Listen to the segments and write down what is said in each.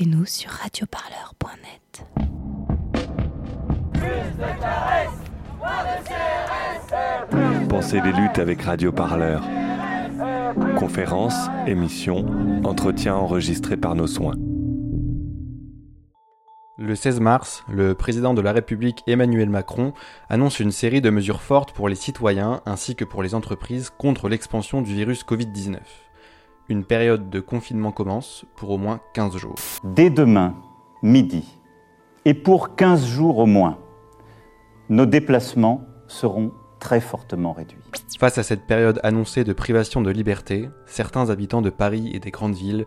écoutez-nous sur radioparleur.net. Pensez les luttes avec Radio Parleur. Conférences, émissions, entretiens enregistrés par nos soins. Le 16 mars, le président de la République Emmanuel Macron annonce une série de mesures fortes pour les citoyens ainsi que pour les entreprises contre l'expansion du virus Covid-19. Une période de confinement commence pour au moins 15 jours. Dès demain, midi, et pour 15 jours au moins, nos déplacements seront très fortement réduits. Face à cette période annoncée de privation de liberté, certains habitants de Paris et des grandes villes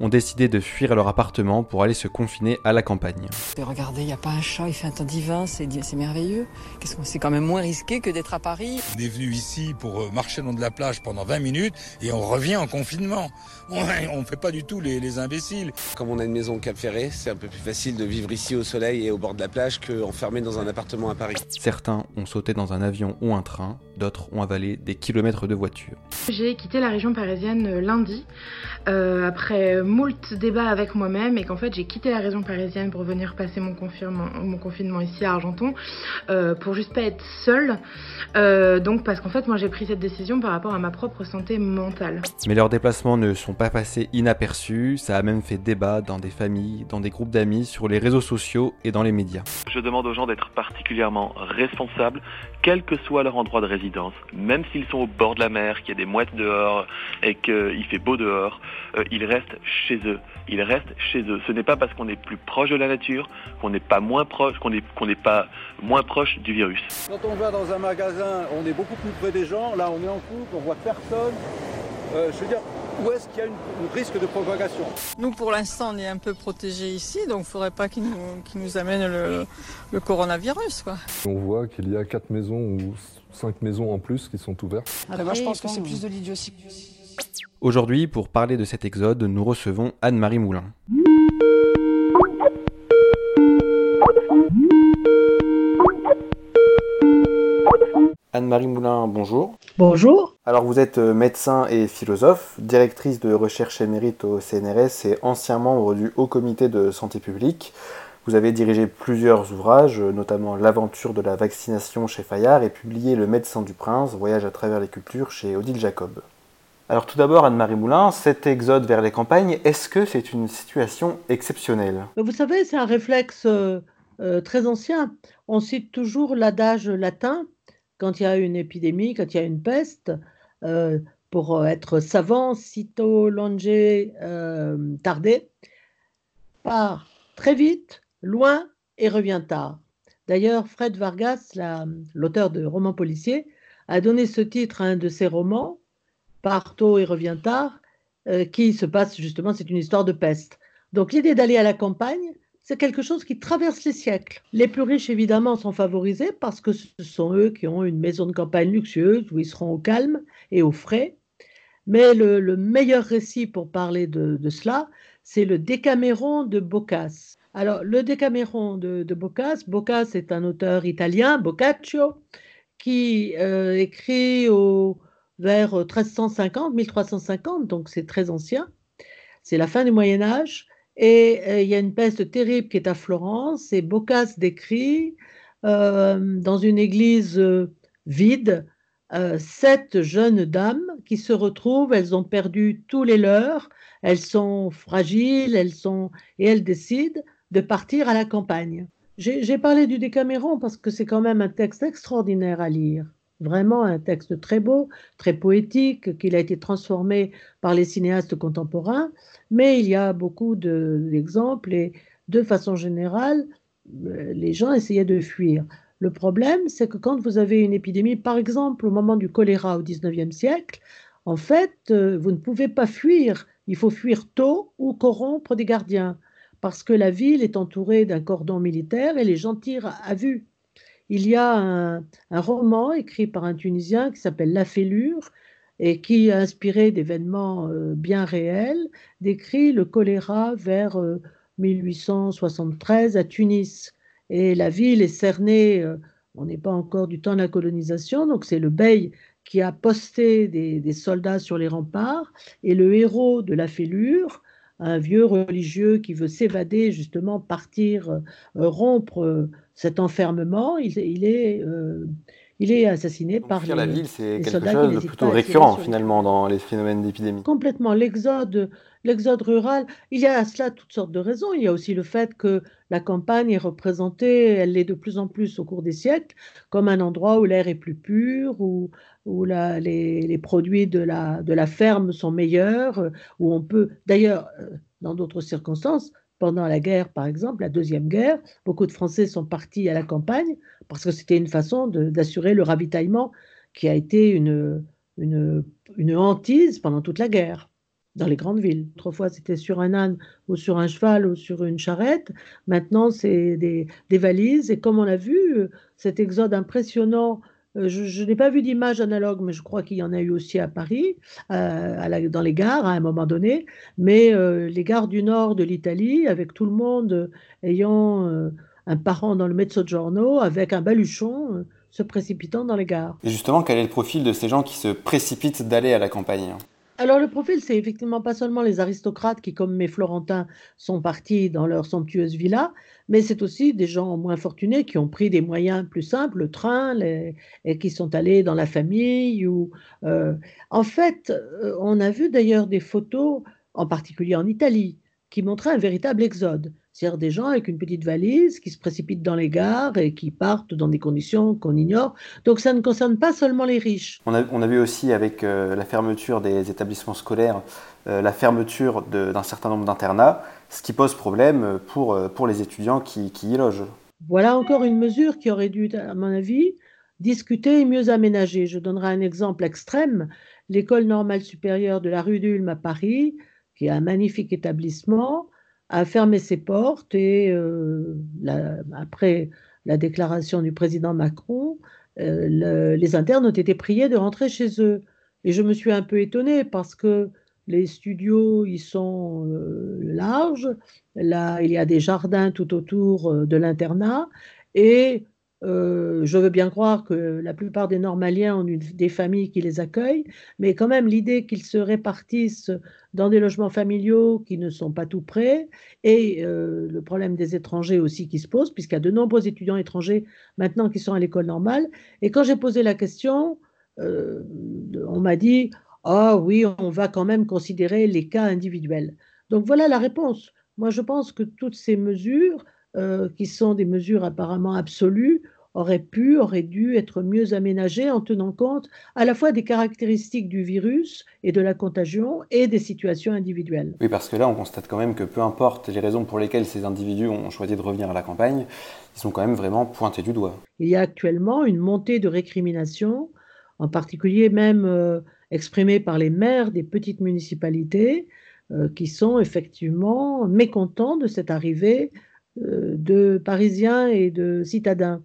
ont décidé de fuir leur appartement pour aller se confiner à la campagne. regardez, il n'y a pas un chat, il fait un temps divin, c'est merveilleux. Qu'est-ce c'est quand même moins risqué que d'être à Paris. On est venu ici pour euh, marcher le long de la plage pendant 20 minutes et on revient en confinement. On ne fait pas du tout les, les, imbéciles. Comme on a une maison au Cap Ferré, c'est un peu plus facile de vivre ici au soleil et au bord de la plage qu'enfermé dans un appartement à Paris. Certains ont sauté dans un avion ou un train, d'autres ont avalé des kilomètres de voiture. J'ai quitté la région parisienne euh, lundi, euh, après moult débats avec moi-même, et qu'en fait j'ai quitté la région parisienne pour venir passer mon confinement, mon confinement ici à Argenton, euh, pour juste pas être seule. Euh, donc parce qu'en fait moi j'ai pris cette décision par rapport à ma propre santé mentale. Mais leurs déplacements ne sont pas passés inaperçus, ça a même fait débat dans des familles, dans des groupes d'amis, sur les réseaux sociaux et dans les médias. Je demande aux gens d'être particulièrement responsables, quel que soit leur endroit de résidence, même s'ils sont au bord de la mer, qu'il y a des mouettes dehors et qu'il fait beau dehors, euh, ils restent chez eux. Ils restent chez eux. Ce n'est pas parce qu'on est plus proche de la nature qu'on n'est pas moins proche, qu'on n'est pas moins proche du virus. Quand on va dans un magasin, on est beaucoup plus près des gens. Là, on est en couple, on voit personne. Euh, je veux dire, où est-ce qu'il y a un risque de propagation Nous, pour l'instant, on est un peu protégés ici, donc il ne faudrait pas qu'ils nous, qu nous, amènent le, le coronavirus. Quoi. On voit qu'il y a quatre maisons ou cinq maisons en plus qui sont ouvertes. Après, moi, je pense que c'est plus de l'idiotie. Aujourd'hui, pour parler de cet exode, nous recevons Anne-Marie Moulin. Anne-Marie Moulin, bonjour. Bonjour. Alors vous êtes médecin et philosophe, directrice de recherche émérite au CNRS et ancien membre du Haut Comité de Santé publique. Vous avez dirigé plusieurs ouvrages, notamment L'aventure de la vaccination chez Fayard et publié Le médecin du prince, Voyage à travers les cultures chez Odile Jacob. Alors tout d'abord, Anne-Marie Moulin, cet exode vers les campagnes, est-ce que c'est une situation exceptionnelle? Vous savez, c'est un réflexe euh, très ancien. On cite toujours l'adage latin quand il y a une épidémie, quand il y a une peste, euh, pour être savant, sitôt longe euh, tardé, part très vite, loin et revient tard. D'ailleurs, Fred Vargas, l'auteur de romans policiers, a donné ce titre à un de ses romans, Part tôt et revient tard, euh, qui se passe justement, c'est une histoire de peste. Donc l'idée d'aller à la campagne, c'est quelque chose qui traverse les siècles. Les plus riches, évidemment, sont favorisés parce que ce sont eux qui ont une maison de campagne luxueuse où ils seront au calme et au frais. Mais le, le meilleur récit pour parler de, de cela, c'est le Décaméron de Boccace. Alors, le Décaméron de, de Boccace, Boccace est un auteur italien, Boccaccio, qui euh, écrit au, vers 1350, 1350, donc c'est très ancien. C'est la fin du Moyen Âge. Et euh, il y a une peste terrible qui est à Florence, et Boccace décrit euh, dans une église euh, vide sept jeunes dames qui se retrouvent, elles ont perdu tous les leurs, elles sont fragiles, elles sont et elles décident de partir à la campagne. J'ai parlé du Décaméron parce que c'est quand même un texte extraordinaire à lire vraiment un texte très beau, très poétique, qu'il a été transformé par les cinéastes contemporains, mais il y a beaucoup d'exemples et de façon générale, les gens essayaient de fuir. Le problème, c'est que quand vous avez une épidémie, par exemple au moment du choléra au XIXe siècle, en fait, vous ne pouvez pas fuir. Il faut fuir tôt ou corrompre des gardiens, parce que la ville est entourée d'un cordon militaire et les gens tirent à vue il y a un, roman écrit par un Tunisien qui s'appelle La Fêlure et qui, inspiré d'événements euh, bien réels, décrit le choléra vers euh, 1873 à Tunis. Et la ville est cernée, euh, on n'est pas encore du temps de la colonisation, donc c'est le bey qui a posté des, des, soldats sur les remparts, et le héros de la fêlure un vieux religieux qui veut s'évader, justement partir, euh, rompre euh, cet enfermement, il, est, il est assassiné par les, la ville, c'est quelque chose de plutôt récurrent finalement dans les phénomènes d'épidémie. Complètement. L'exode, l'exode rural, il y a à cela toutes sortes de raisons. Il y a aussi le fait que la campagne est représentée, elle l'est de plus en plus au cours des siècles, comme un endroit où l'air est plus pur, où, où les, les produits de la, de la ferme sont meilleurs, euh, où on peut, d'ailleurs, euh, dans d'autres circonstances, pendant la guerre, par exemple, la Deuxième Guerre, beaucoup de Français sont partis à la campagne parce que c'était une façon d'assurer le ravitaillement qui a été une, une, une hantise pendant toute la guerre dans les grandes villes. Autrefois, c'était sur un âne ou sur un cheval ou sur une charrette. Maintenant, c'est des, des valises. Et comme on l'a vu, euh, cet exode impressionnant, je, je n'ai pas vu d'image analogue, mais je crois qu'il y en a eu aussi à Paris, euh, dans les gares à un moment donné. Mais euh, les gares du nord de l'Italie, avec tout le monde euh, ayant euh, un parent dans le Mezzogiorno, avec un baluchon, euh, se précipitant dans les gares. Et justement, quel est le profil de ces gens qui se précipitent d'aller à la campagne? Alors le profil, c'est effectivement pas seulement les aristocrates qui, comme mes Florentins, sont partis dans leur somptueuse villa, mais c'est aussi des gens moins fortunés qui ont pris des moyens plus simples, le train, et qui sont allés dans la famille. Ou, euh, En fait, euh, on a vu d'ailleurs des photos, en particulier en Italie, qui montraient un véritable exode. C'est-à-dire des gens avec une petite valise qui se précipitent dans les gares et qui partent dans des conditions qu'on ignore. Donc ça ne concerne pas seulement les riches. on a, on a vu aussi avec euh, la fermeture des établissements scolaires, euh, la fermeture d'un certain nombre d'internats, ce qui pose problème pour, euh, pour les étudiants qui, qui y logent. Voilà encore une mesure qui aurait dû, à mon avis, discuter et mieux aménager. Je donnerai un exemple extrême. L'école normale supérieure de la rue d'Ulm à Paris, qui est un magnifique établissement, a fermé ses portes et euh, après la déclaration du président Macron, euh, le- les internes ont été priés de rentrer chez eux. Et je me suis un peu étonnée parce que les studios, ils sont euh, larges. Là, il y a des jardins tout autour de l'internat. Et euh, je veux bien croire que la plupart des normaliens ont des familles qui les accueillent, mais quand même l'idée qu'ils se répartissent dans des logements familiaux qui ne sont pas tout près, et euh, le problème des étrangers aussi qui se pose, puisqu'il y a de nombreux étudiants étrangers maintenant qui sont à l'école normale. Et quand j'ai posé la question, euh, on m'a dit, ah oui, on va quand même considérer les cas individuels. Donc voilà la réponse. Moi, je pense que toutes ces mesures, qui sont des mesures apparemment absolues, auraient pu, auraient dû être mieux aménagées en tenant compte à la fois des caractéristiques du virus et de la contagion et des situations individuelles. Oui, parce que là, on constate quand même que peu importe les raisons pour lesquelles ces individus ont choisi de revenir à la campagne, ils sont quand même vraiment pointés du doigt. Il y a actuellement une montée de récrimination, en particulier même euh, exprimée par les maires des petites municipalités, euh, qui sont effectivement mécontents de cette arrivée euh, de Parisiens et de citadins.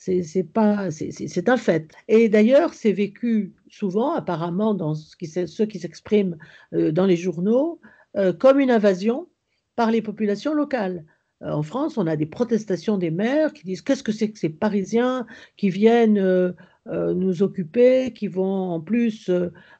C'est pas, c'est- un fait. Et d'ailleurs, c'est vécu souvent, apparemment, dans ce qui, ceux qui s'expriment euh, dans les journaux, euh, comme une invasion par les populations locales. Euh, En France, on a des protestations des maires qui disent qu'est-ce que c'est que ces Parisiens qui viennent nous occuper, qui vont en plus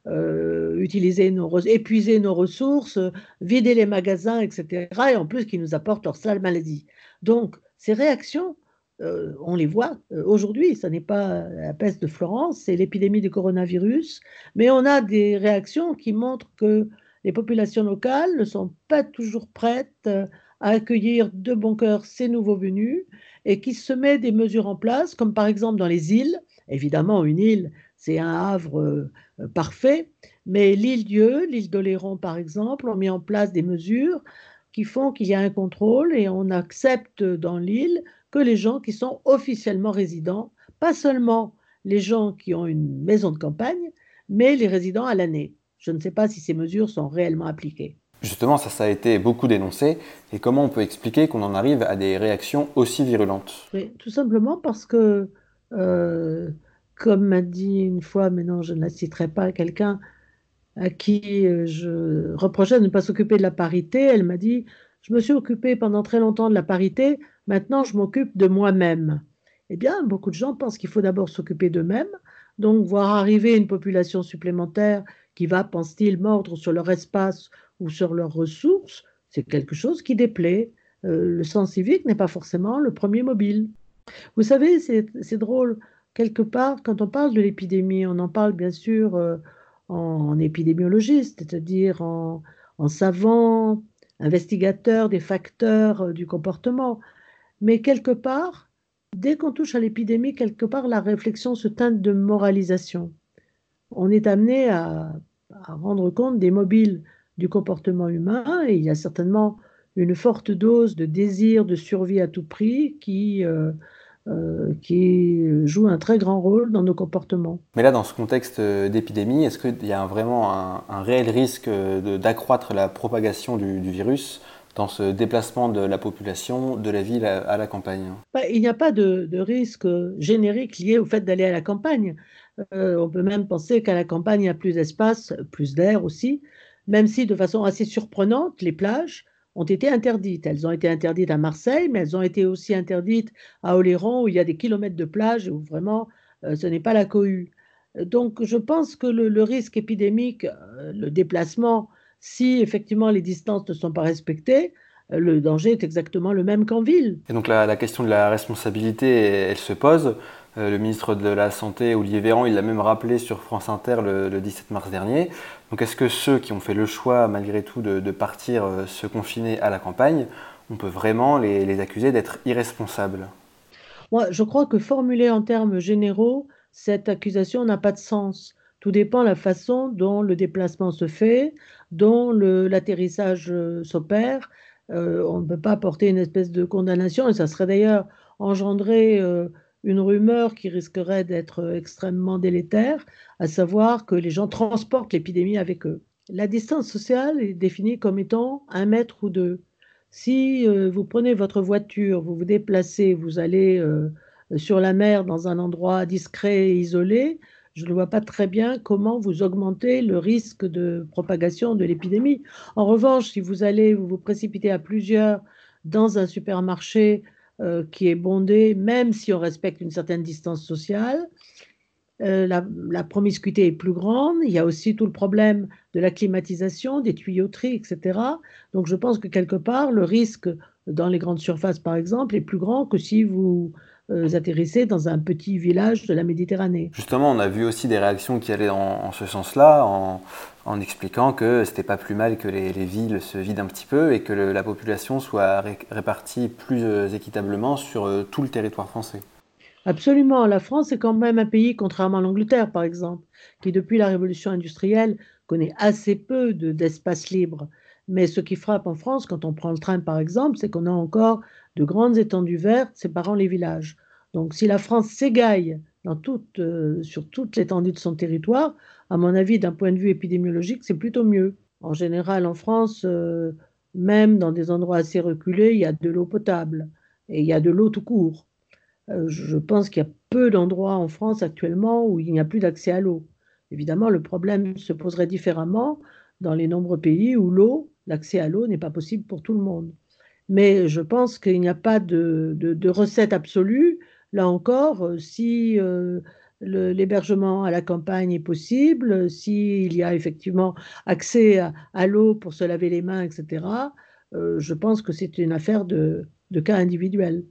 utiliser nos, épuiser nos ressources, vider les magasins, etc. Et en plus qui nous apportent leur sale maladie. Donc, ces réactions, euh, on les voit euh, aujourd'hui. Ce n'est pas la peste de Florence, c'est l'épidémie du coronavirus. Mais on a des réactions qui montrent que les populations locales ne sont pas toujours prêtes euh, à accueillir de bon cœur ces nouveaux venus et qui se met des mesures en place, comme par exemple dans les îles. Évidemment, une île, c'est un havre parfait, mais l'île Dieu, l'île d'Oléron par exemple, ont mis en place des mesures qui font qu'il y a un contrôle et on accepte dans l'île que les gens qui sont officiellement résidents, pas seulement les gens qui ont une maison de campagne, mais les résidents à l'année. Je ne sais pas si ces mesures sont réellement appliquées. Justement, ça, ça a été beaucoup dénoncé. Et comment on peut expliquer qu'on en arrive à des réactions aussi virulentes? Oui, tout simplement parce que, euh, comme m'a dit une fois, mais non, je ne la citerai pas, quelqu'un à qui euh, je reprochais de ne pas s'occuper de la parité, elle m'a dit, je me suis occupée pendant très longtemps de la parité, maintenant je m'occupe de moi-même. Eh bien, beaucoup de gens pensent qu'il faut d'abord s'occuper d'eux-mêmes, donc voir arriver une population supplémentaire qui va, pense-t-il, mordre sur leur espace ou sur leurs ressources, c'est quelque chose qui déplaît. Euh, le sens civique n'est pas forcément le premier mobile. Vous savez, c'est drôle, quelque part, quand on parle de l'épidémie, on en parle bien sûr euh, en, épidémiologiste, c'est-à-dire en, en, savant, investigateur des facteurs euh, du comportement. Mais quelque part, dès qu'on touche à l'épidémie, quelque part, la réflexion se teinte de moralisation. On est amené à, rendre compte des mobiles du comportement humain et il y a certainement une forte dose de désir de survie à tout prix qui, euh, euh, qui joue un très grand rôle dans nos comportements. Mais là, dans ce contexte d'épidémie, est-ce qu'il y a vraiment un, réel risque d'accroître la propagation du, virus dans ce déplacement de la population de la ville à, la campagne? Bah, Il n'y a pas de, de, risque générique lié au fait d'aller à la campagne. Euh, on peut même penser qu'à la campagne, il y a plus d'espace, plus d'air aussi, même si de façon assez surprenante, les plages ont été interdites. Elles ont été interdites à Marseille, mais elles ont été aussi interdites à Oléron, où il y a des kilomètres de plage, où vraiment euh, ce n'est pas la cohue. Donc je pense que le, risque épidémique, euh, le déplacement, si effectivement les distances ne sont pas respectées, le danger est exactement le même qu'en ville. Et donc la, la, question de la responsabilité, elle se pose. Euh, le ministre de la Santé, Olivier Véran, il l'a même rappelé sur France Inter le, 17 mars dernier. Donc est-ce que ceux qui ont fait le choix, malgré tout, de, partir euh, se confiner à la campagne, on peut vraiment les, accuser d'être irresponsables? Moi, je crois que formulé en termes généraux, cette accusation n'a pas de sens. Tout dépend de la façon dont le déplacement se fait, dont l'atterrissage euh, s'opère. on ne peut pas porter une espèce de condamnation, et ça serait d'ailleurs engendré une rumeur qui risquerait d'être extrêmement délétère, à savoir que les gens transportent l'épidémie avec eux. La distance sociale est définie comme étant un mètre ou deux. Si euh, vous prenez votre voiture, vous vous déplacez, vous allez euh, sur la mer dans un endroit discret et isolé, je ne vois pas très bien comment vous augmentez le risque de propagation de l'épidémie. En revanche, si vous allez vous, vous précipiter à plusieurs dans un supermarché euh, qui est bondé, même si on respecte une certaine distance sociale. Euh, la, promiscuité est plus grande. Il y a aussi tout le problème de la climatisation, des tuyauteries, etc. Donc je pense que quelque part, le risque dans les grandes surfaces, par exemple, est plus grand que si vous euh, dans un petit village de la Méditerranée. Justement, on a vu aussi des réactions qui allaient en, ce sens-là, en, en, expliquant que c'était pas plus mal que les, villes se vident un petit peu et que la population soit répartie plus euh, équitablement sur euh, tout le territoire français. Absolument. La France est quand même un pays, contrairement à l'Angleterre, par exemple, qui depuis la révolution industrielle connaît assez peu d'espace libre. Mais ce qui frappe en France, quand on prend le train par exemple, c'est qu'on a encore de grandes étendues vertes séparant les villages. Donc si la France s'égaille euh, sur toute l'étendue de son territoire, à mon avis, d'un point de vue épidémiologique, c'est plutôt mieux. En général, en France, euh, même dans des endroits assez reculés, il y a de l'eau potable et il y a de l'eau tout court. Euh, je pense qu'il y a peu d'endroits en France actuellement où il n'y a plus d'accès à l'eau. Évidemment, le problème se poserait différemment dans les nombreux pays où l'eau, l'accès à l'eau n'est pas possible pour tout le monde. Mais je pense qu'il n'y a pas de, recette absolue. Là encore, euh, si euh, l'hébergement à la campagne est possible, s'il y a effectivement accès à, l'eau pour se laver les mains, etc., euh, je pense que c'est une affaire de, cas individuels.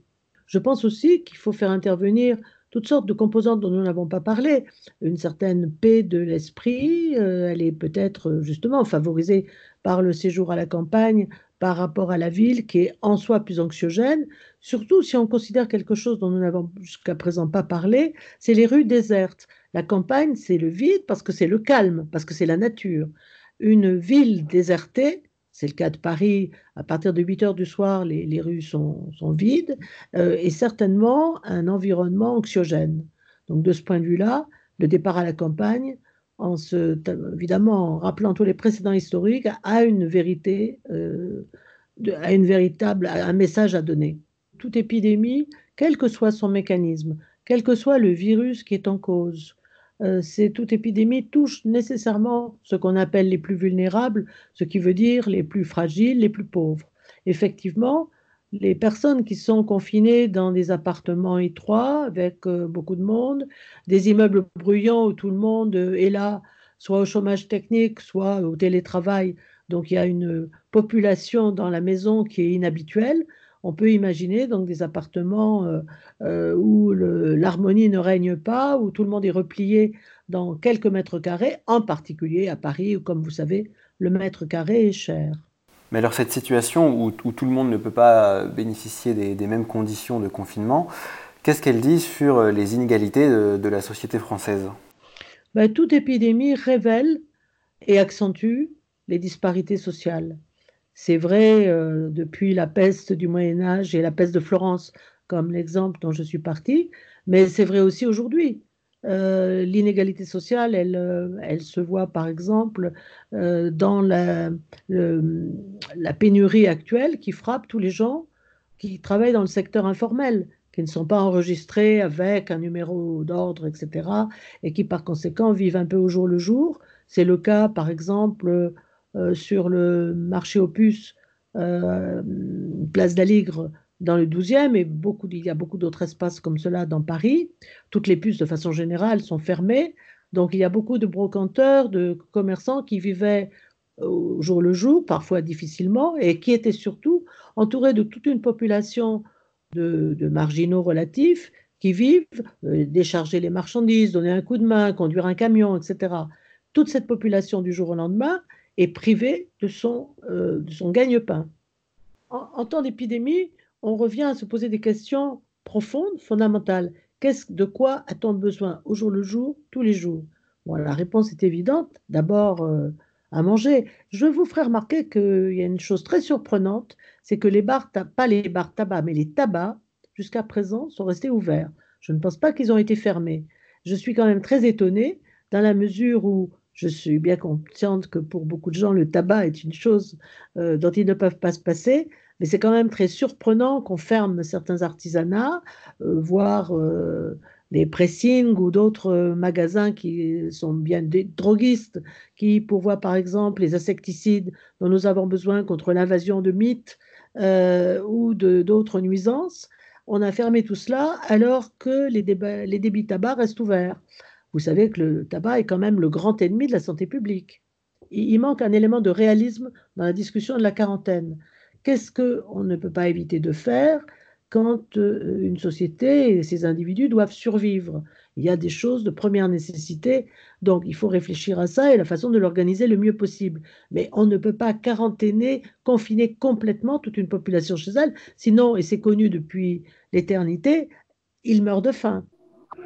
Je pense aussi qu'il faut faire intervenir toutes sortes de composantes dont nous n'avons pas parlé. Une certaine paix de l'esprit, elle est peut-être justement favorisée par le séjour à la campagne, par rapport à la ville, qui est en soi plus anxiogène, surtout si on considère quelque chose dont nous n'avons jusqu'à présent pas parlé, c'est les rues désertes. La campagne, c'est le vide parce que c'est le calme, parce que c'est la nature. Une ville désertée, c'est le cas de Paris, à partir de 8 heures du soir, les, rues sont, vides, euh, et certainement un environnement anxiogène. Donc de ce point de vue-là, le départ à la campagne en se, évidemment en rappelant tous les précédents historiques, a une vérité, euh, a une véritable, un message à donner. Toute épidémie, quel que soit son mécanisme, quel que soit le virus qui est en cause, euh, c'est toute épidémie touche nécessairement ce qu'on appelle les plus vulnérables, ce qui veut dire les plus fragiles, les plus pauvres. Effectivement, les personnes qui sont confinées dans des appartements étroits avec euh, beaucoup de monde, des immeubles bruyants où tout le monde euh, est là, soit au chômage technique, soit au télétravail donc il y a une population dans la maison qui est inhabituelle, on peut imaginer donc des appartements euh, euh, où l'harmonie ne règne pas, où tout le monde est replié dans quelques mètres carrés, en particulier à Paris, où comme vous savez, le mètre carré est cher. Mais alors cette situation où, tout le monde ne peut pas bénéficier des, mêmes conditions de confinement, qu'est-ce qu'elle dit sur les inégalités de, la société française? Ben, Toute épidémie révèle et accentue les disparités sociales. C'est vrai euh, depuis la peste du Moyen Âge et la peste de Florence, comme l'exemple dont je suis partie, mais c'est vrai aussi aujourd'hui. Euh, l'inégalité sociale, elle, euh, elle, se voit par exemple dans la, la, pénurie actuelle qui frappe tous les gens qui travaillent dans le secteur informel, qui ne sont pas enregistrés avec un numéro d'ordre, etc., et qui par conséquent vivent un peu au jour le jour. C'est le cas par exemple sur le marché puces, euh, place d'Aligre dans le 12e, et beaucoup, il y a beaucoup d'autres espaces comme cela dans Paris. Toutes les puces, de façon générale, sont fermées. Donc il y a beaucoup de brocanteurs, de commerçants qui vivaient au jour le jour, parfois difficilement, et qui étaient surtout entourés de toute une population de, marginaux relatifs qui vivent, euh, décharger les marchandises, donner un coup de main, conduire un camion, etc. Toute cette population du jour au lendemain est privé de son, euh, de son gagne-pain. En, temps d'épidémie, on revient à se poser des questions profondes, fondamentales. Qu'est-ce, de quoi a-t-on besoin au jour le jour, tous les jours? Bon, La réponse est évidente. D'abord, euh, à manger. Je vous ferai remarquer qu'il y a une chose très surprenante, c'est que les bars, pas les bars tabac, mais les tabacs, jusqu'à présent, sont restés ouverts. Je ne pense pas qu'ils ont été fermés. Je suis quand même très étonnée dans la mesure où je suis bien consciente que pour beaucoup de gens, le tabac est une chose euh, dont ils ne peuvent pas se passer, mais c'est quand même très surprenant qu'on ferme certains artisanats, euh, voire euh, des pressings ou d'autres magasins qui sont bien des droguistes, qui pourvoient par exemple les insecticides dont nous avons besoin contre l'invasion de mythes ou d'autres nuisances. On a fermé tout cela alors que les, les débits tabac restent ouverts. Vous savez que le tabac est quand même le grand ennemi de la santé publique. Il manque un élément de réalisme dans la discussion de la quarantaine. Qu'est-ce qu'on ne peut pas éviter de faire quand euh, une société et ses individus doivent survivre? Il y a des choses de première nécessité, donc il faut réfléchir à ça et la façon de l'organiser le mieux possible. Mais on ne peut pas quarantainer, confiner complètement toute une population chez elle, sinon, et c'est connu depuis l'éternité, ils meurent de faim.